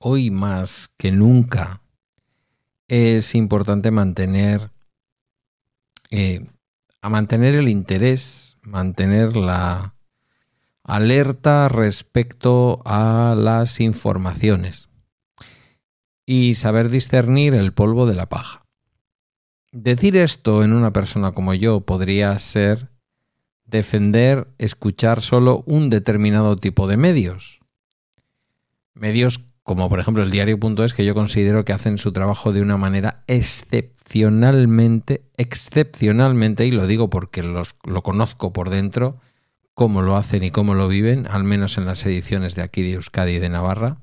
hoy más que nunca es importante mantener eh, a mantener el interés, mantener la alerta respecto a las informaciones y saber discernir el polvo de la paja. Decir esto en una persona como yo podría ser defender escuchar solo un determinado tipo de medios. Medios como por ejemplo el diario.es que yo considero que hacen su trabajo de una manera excepcionalmente, excepcionalmente, y lo digo porque los, lo conozco por dentro, cómo lo hacen y cómo lo viven, al menos en las ediciones de aquí de Euskadi y de Navarra,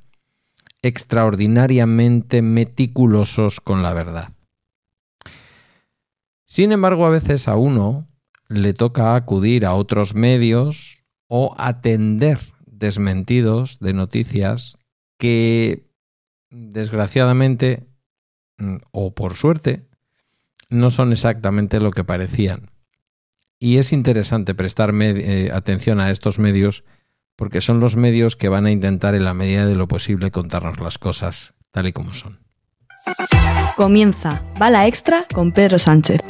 extraordinariamente meticulosos con la verdad. Sin embargo, a veces a uno le toca acudir a otros medios o atender desmentidos de noticias que desgraciadamente mm, o por suerte no son exactamente lo que parecían. Y es interesante prestar eh, atención a estos medios porque son los medios que van a intentar en la medida de lo posible contarnos las cosas tal y como son. Comienza Bala Extra con Pedro Sánchez.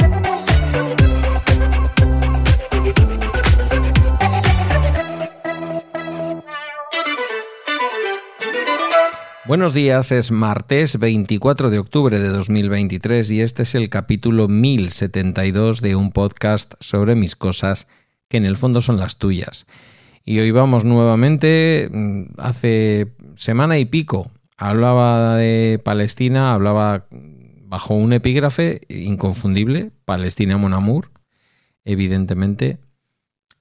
Buenos días, es martes 24 de octubre de 2023 y este es el capítulo 1072 de un podcast sobre mis cosas que en el fondo son las tuyas. Y hoy vamos nuevamente, mm, hace semana y pico, hablaba de Palestina, hablaba bajo un epígrafe inconfundible, Palestina Monamur, evidentemente.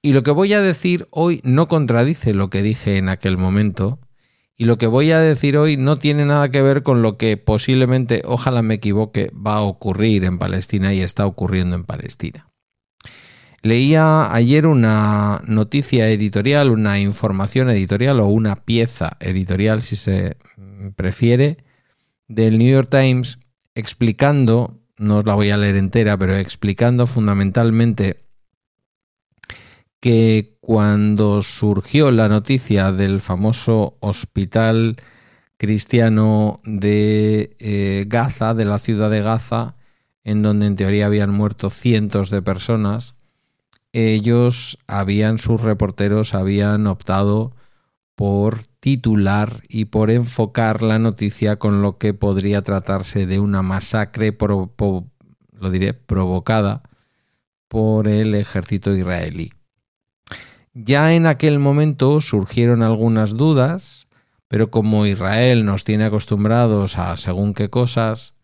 Y lo que voy a decir hoy no contradice lo que dije en aquel momento, y lo que voy a decir hoy no tiene nada que ver con lo que posiblemente, ojalá me equivoque, va a ocurrir en Palestina y está ocurriendo en Palestina. Leía ayer una noticia editorial, una información editorial o una pieza editorial, si se prefiere, del New York Times explicando, no os la voy a leer entera, pero explicando fundamentalmente que cuando surgió la noticia del famoso hospital cristiano de eh, Gaza, de la ciudad de Gaza, en donde en teoría habían muerto cientos de personas, ellos habían, sus reporteros habían optado por titular y por enfocar la noticia con lo que podría tratarse de una masacre, lo diré, provocada por el ejército israelí. Ya en aquel momento surgieron algunas dudas, pero como Israel nos tiene acostumbrados a según qué cosas,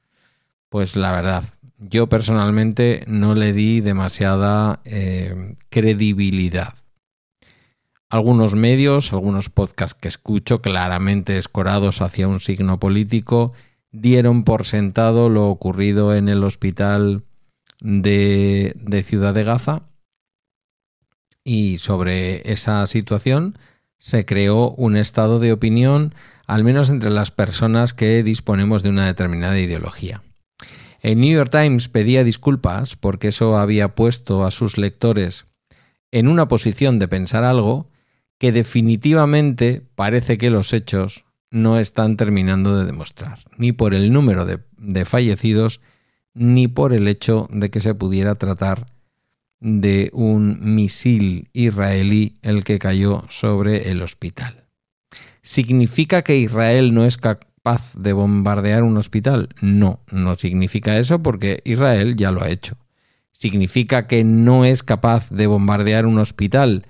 pues la verdad, yo personalmente no le di demasiada eh, credibilidad. Algunos medios, algunos podcasts que escucho claramente escorados hacia un signo político, dieron por sentado lo ocurrido en el hospital de, de Ciudad de Gaza y sobre esa situación se creó un estado de opinión, al menos entre las personas que disponemos de una determinada ideología. El New York Times pedía disculpas porque eso había puesto a sus lectores en una posición de pensar algo que definitivamente parece que los hechos no están terminando de demostrar, ni por el número de, fallecidos, ni por el hecho de que se pudiera tratar de un misil israelí el que cayó sobre el hospital. ¿Significa que Israel no es capaz de bombardear un hospital? No, no significa eso porque Israel ya lo ha hecho. ¿Significa que no es capaz de bombardear un hospital?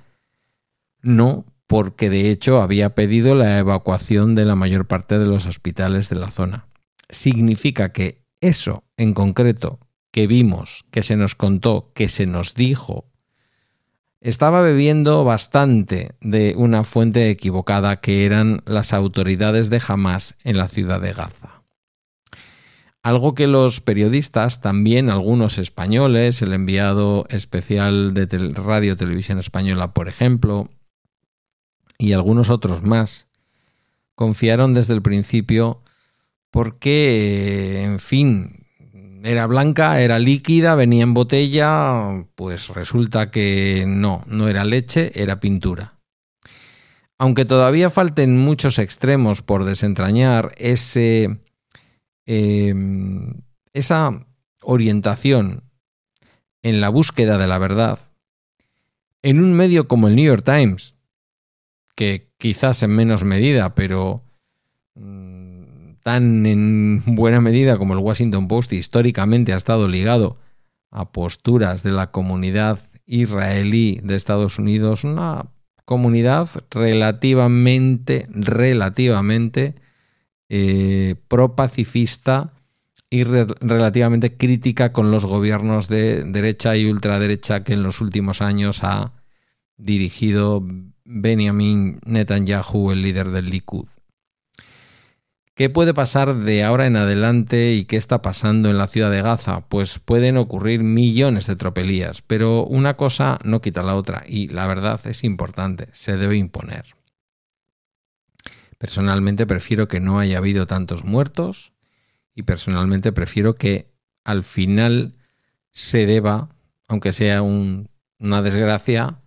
No, porque de hecho había pedido la evacuación de la mayor parte de los hospitales de la zona. Significa que eso en concreto que vimos, que se nos contó, que se nos dijo, estaba bebiendo bastante de una fuente equivocada que eran las autoridades de Hamas en la ciudad de Gaza. Algo que los periodistas, también algunos españoles, el enviado especial de Radio Televisión Española, por ejemplo, y algunos otros más, confiaron desde el principio porque, en fin, era blanca, era líquida, venía en botella, pues resulta que no, no era leche, era pintura. aunque todavía falten muchos extremos por desentrañar, ese, em, esa orientación en la búsqueda de la verdad, en un medio como el New York Times, que quizás en menos medida, pero mm, tan en buena medida como el Washington Post históricamente ha estado ligado a posturas de la comunidad israelí de Estados Unidos, una comunidad relativamente, relativamente eh, pro-pacifista y relativamente crítica con los gobiernos de derecha y ultraderecha que en los últimos años ha dirigido Benjamin Netanyahu, el líder del Likud. ¿Qué puede pasar de ahora en adelante y qué está pasando en la ciudad de Gaza? Pues pueden ocurrir millones de tropelías, pero una cosa no quita la otra y la verdad es importante, se debe imponer. Personalmente prefiero que no haya habido tantos muertos y personalmente prefiero que al final se deba, aunque sea una desgracia,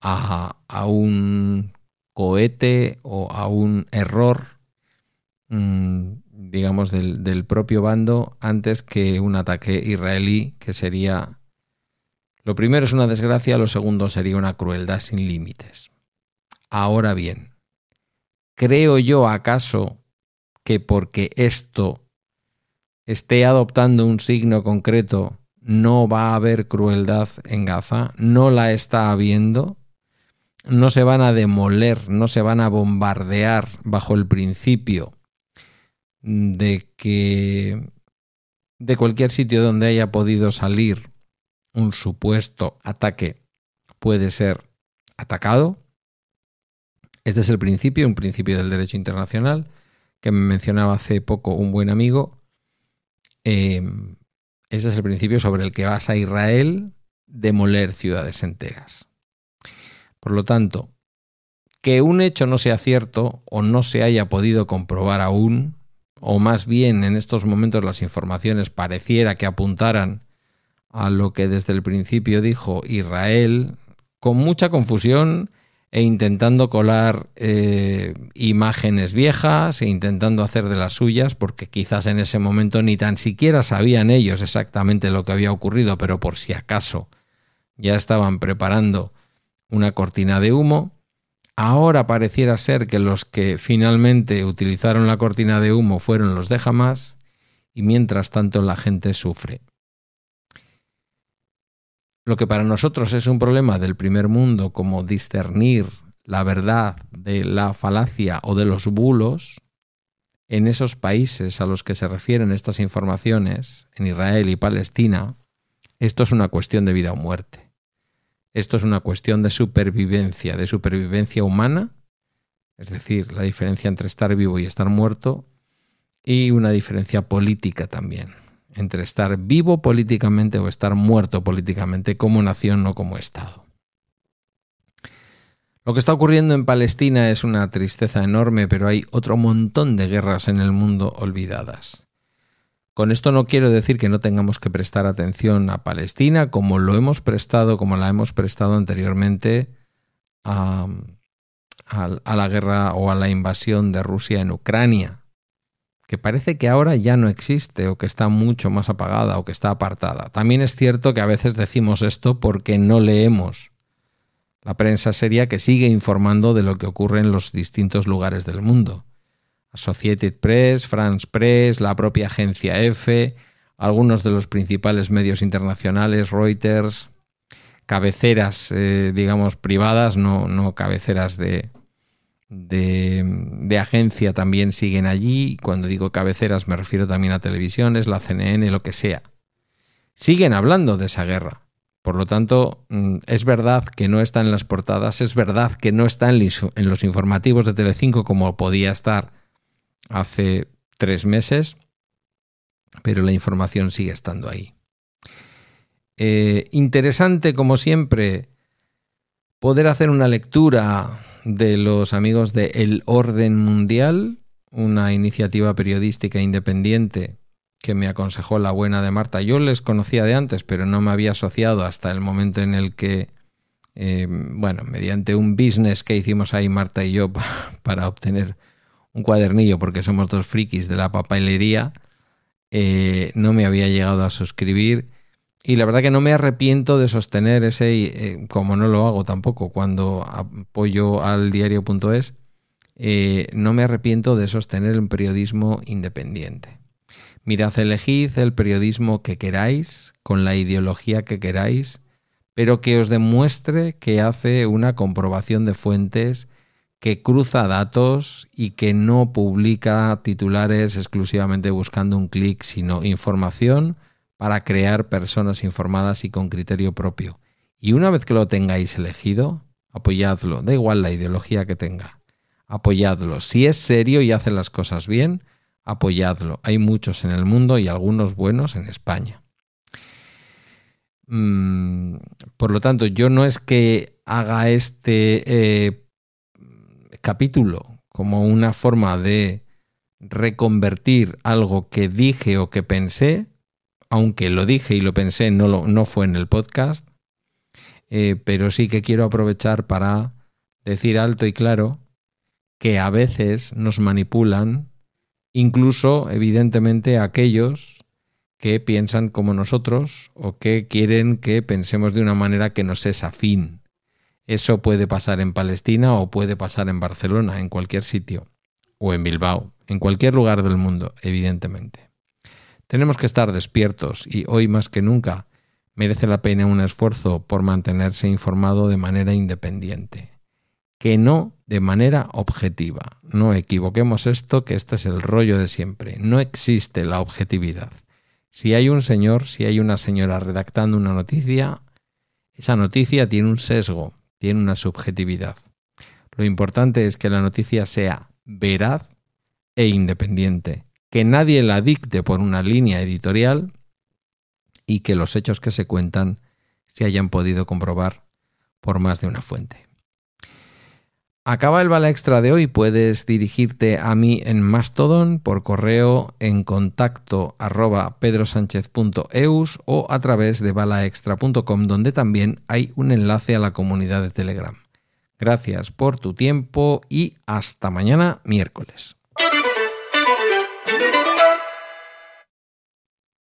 a, un cohete o a un error digamos, del, propio bando antes que un ataque israelí que sería... Lo primero es una desgracia, lo segundo sería una crueldad sin límites. Ahora bien, ¿creo yo acaso que porque esto esté adoptando un signo concreto no va a haber crueldad en Gaza? ¿No la está habiendo? ¿No se van a demoler, no se van a bombardear bajo el principio de que de cualquier sitio donde haya podido salir un supuesto ataque puede ser atacado. Este es el principio, un principio del derecho internacional que me mencionaba hace poco un buen amigo. Eh, ese es el principio sobre el que basa Israel demoler ciudades enteras. Por lo tanto, que un hecho no sea cierto o no se haya podido comprobar aún o más bien en estos momentos las informaciones pareciera que apuntaran a lo que desde el principio dijo Israel, con mucha confusión e intentando colar eh, imágenes viejas e intentando hacer de las suyas, porque quizás en ese momento ni tan siquiera sabían ellos exactamente lo que había ocurrido, pero por si acaso ya estaban preparando una cortina de humo. Ahora pareciera ser que los que finalmente utilizaron la cortina de humo fueron los de Hamas y mientras tanto la gente sufre. Lo que para nosotros es un problema del primer mundo como discernir la verdad de la falacia o de los bulos, en esos países a los que se refieren estas informaciones, en Israel y Palestina, esto es una cuestión de vida o muerte. Esto es una cuestión de supervivencia, de supervivencia humana, es decir, la diferencia entre estar vivo y estar muerto, y una diferencia política también, entre estar vivo políticamente o estar muerto políticamente como nación o como Estado. Lo que está ocurriendo en Palestina es una tristeza enorme, pero hay otro montón de guerras en el mundo olvidadas. Con esto no quiero decir que no tengamos que prestar atención a Palestina como lo hemos prestado, como la hemos prestado anteriormente a, la guerra o a la invasión de Rusia en Ucrania, que parece que ahora ya no existe o que está mucho más apagada o que está apartada. También es cierto que a veces decimos esto porque no leemos la prensa seria que sigue informando de lo que ocurre en los distintos lugares del mundo. Associated Press, France Press, la propia agencia EFE, algunos de los principales medios internacionales, Reuters, cabeceras, eh, digamos, privadas, no, no cabeceras de, de, agencia también siguen allí. Cuando digo cabeceras me refiero también a televisiones, la CNN, lo que sea. Siguen hablando de esa guerra. Por lo tanto, mm, es verdad que no está en las portadas, es verdad que no está en los informativos de Telecinco como podía estar hace tres meses, pero la información sigue estando ahí. Eh, interesante, como siempre, poder hacer una lectura de los amigos de El Orden Mundial, una iniciativa periodística independiente que me aconsejó la buena de Marta. Yo les conocía de antes, pero no me había asociado hasta el momento en el que eh, bueno, mediante un business que hicimos ahí Marta y yo para obtener un cuadernillo, porque somos dos frikis de la papelería, eh, no me había llegado a suscribir. Y la verdad que no me arrepiento de sostener ese, eh, como no lo hago tampoco cuando apoyo al diario.es, no me arrepiento de sostener un periodismo independiente. Mirad, elegid el periodismo que queráis, con la ideología que queráis, pero que os demuestre que hace una comprobación de fuentes, que cruza datos y que no publica titulares exclusivamente buscando un clic, sino información para crear personas informadas y con criterio propio. Y una vez que lo tengáis elegido, apoyadlo, da igual la ideología que tenga, apoyadlo. Si es serio y hace las cosas bien, apoyadlo. Hay muchos en el mundo y algunos buenos en España. Mm, por lo tanto, yo no es que haga este eh, capítulo como una forma de reconvertir algo que dije o que pensé, aunque lo dije y lo pensé, no, lo, no fue en el podcast, eh, pero sí que quiero aprovechar para decir alto y claro que a veces nos manipulan, incluso evidentemente aquellos que piensan como nosotros o que quieren que pensemos de una manera que nos es afín. Eso puede pasar en Palestina o puede pasar en Barcelona, en cualquier sitio, o en Bilbao, en cualquier lugar del mundo, evidentemente. Tenemos que estar despiertos y hoy más que nunca merece la pena un esfuerzo por mantenerse informado de manera independiente, que no de manera objetiva. No equivoquemos esto, que este es el rollo de siempre. No existe la objetividad. Si hay un señor, si hay una señora redactando una noticia, esa noticia tiene un sesgo, tiene una subjetividad. Lo importante es que la noticia sea veraz e independiente, que nadie la dicte por una línea editorial y que los hechos que se cuentan se hayan podido comprobar por más de una fuente. Acaba el bala extra de hoy. Puedes dirigirte a mí en Mastodon por correo en contacto arroba pedrosánchez.eus o a través de balaextra.com donde también hay un enlace a la comunidad de Telegram. Gracias por tu tiempo y hasta mañana miércoles.